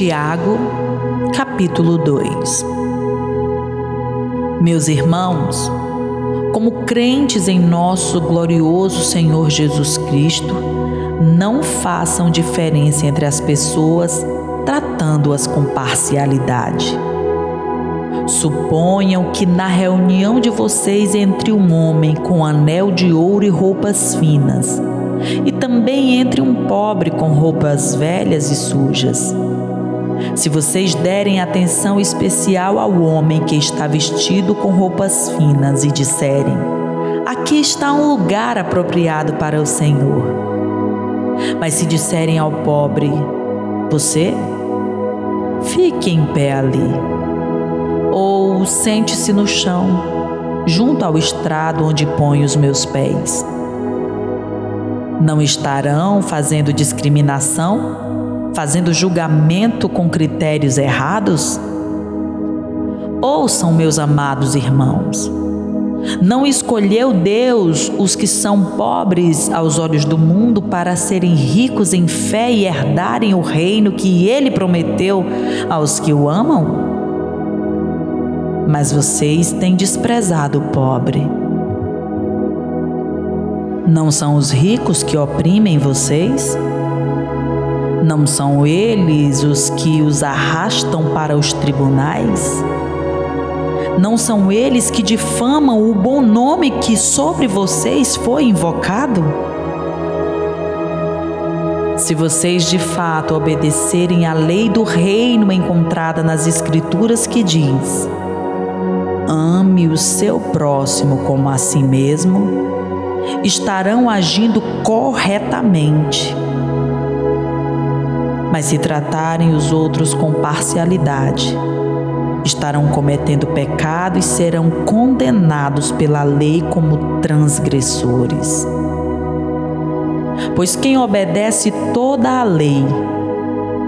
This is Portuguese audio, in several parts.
Tiago, capítulo 2 Meus irmãos, como crentes em nosso glorioso Senhor Jesus Cristo, não façam diferença entre as pessoas, tratando-as com parcialidade. Suponham que na reunião de vocês entre um homem com anel de ouro e roupas finas, e também entre um pobre com roupas velhas e sujas. Se vocês derem atenção especial ao homem que está vestido com roupas finas e disserem: Aqui está um lugar apropriado para o Senhor. Mas se disserem ao pobre: Você, fique em pé ali. Ou sente-se no chão, junto ao estrado onde ponho os meus pés. Não estarão fazendo discriminação, fazendo julgamento com critérios errados? Ouçam, meus amados irmãos. Não escolheu Deus os que são pobres aos olhos do mundo para serem ricos em fé e herdarem o reino que ele prometeu aos que o amam? Mas vocês têm desprezado o pobre. Não são os ricos que oprimem vocês? Não são eles os que os arrastam para os tribunais? Não são eles que difamam o bom nome que sobre vocês foi invocado? Se vocês de fato obedecerem à lei do reino encontrada nas Escrituras que diz: ame o seu próximo como a si mesmo, estarão agindo corretamente. Mas se tratarem os outros com parcialidade, estarão cometendo pecado e serão condenados pela lei como transgressores. Pois quem obedece toda a lei,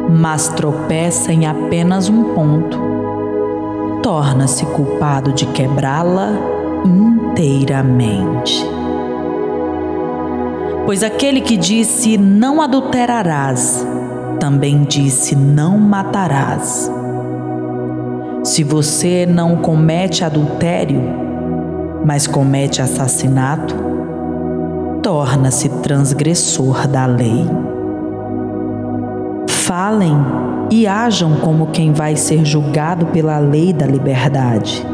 mas tropeça em apenas um ponto, torna-se culpado de quebrá-la inteiramente. Pois aquele que disse não adulterarás, também disse não matarás. Se você não comete adultério, mas comete assassinato, torna-se transgressor da lei. Falem e ajam como quem vai ser julgado pela lei da liberdade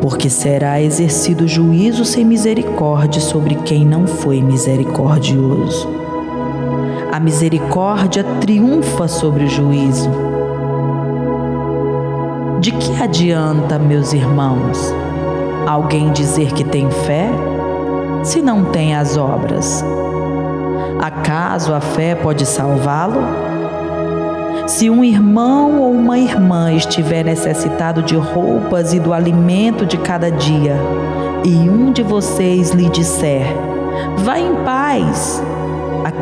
porque será exercido juízo sem misericórdia sobre quem não foi misericordioso. A misericórdia triunfa sobre o juízo. De que adianta, meus irmãos, alguém dizer que tem fé se não tem as obras? Acaso a fé pode salvá-lo? Se um irmão ou uma irmã estiver necessitado de roupas e do alimento de cada dia, e um de vocês lhe disser: Vá em paz,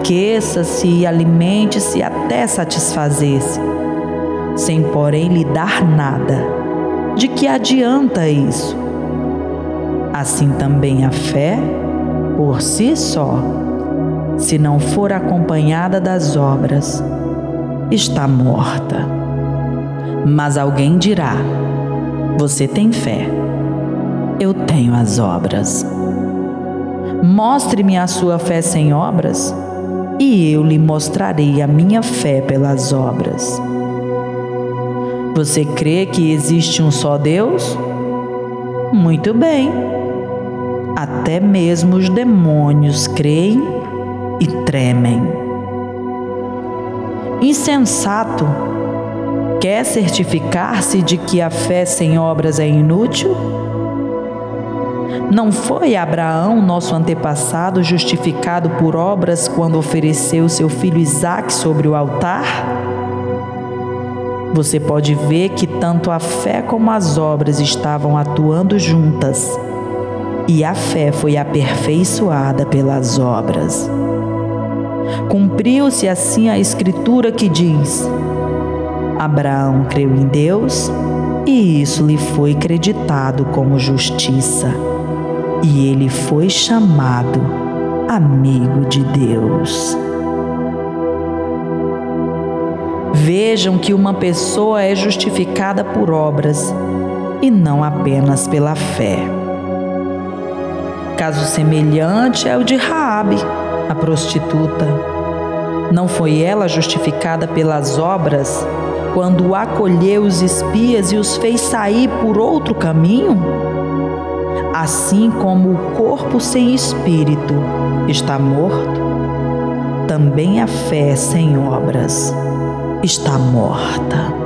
aqueça-se e alimente-se até satisfazer-se, sem porém lhe dar nada, de que adianta isso? Assim também a fé, por si só, se não for acompanhada das obras, está morta. Mas alguém dirá: Você tem fé, eu tenho as obras. Mostre-me a sua fé sem obras, e eu lhe mostrarei a minha fé pelas obras. Você crê que existe um só Deus? Muito bem. Até mesmo os demônios creem e tremem insensato, quer certificar-se de que a fé sem obras é inútil? Não foi Abraão, nosso antepassado, justificado por obras quando ofereceu seu filho Isaque sobre o altar? Você pode ver que tanto a fé como as obras estavam atuando juntas, e a fé foi aperfeiçoada pelas obras. Cumpriu-se assim a escritura que diz: Abraão creu em Deus e isso lhe foi creditado como justiça, e ele foi chamado amigo de Deus. vejam que uma pessoa é justificada por obras e não apenas pela fé. Caso semelhante é o de Raabe, a prostituta. Não foi ela justificada pelas obras quando acolheu os espias e os fez sair por outro caminho? Assim como o corpo sem espírito está morto, também a fé sem obras está morta.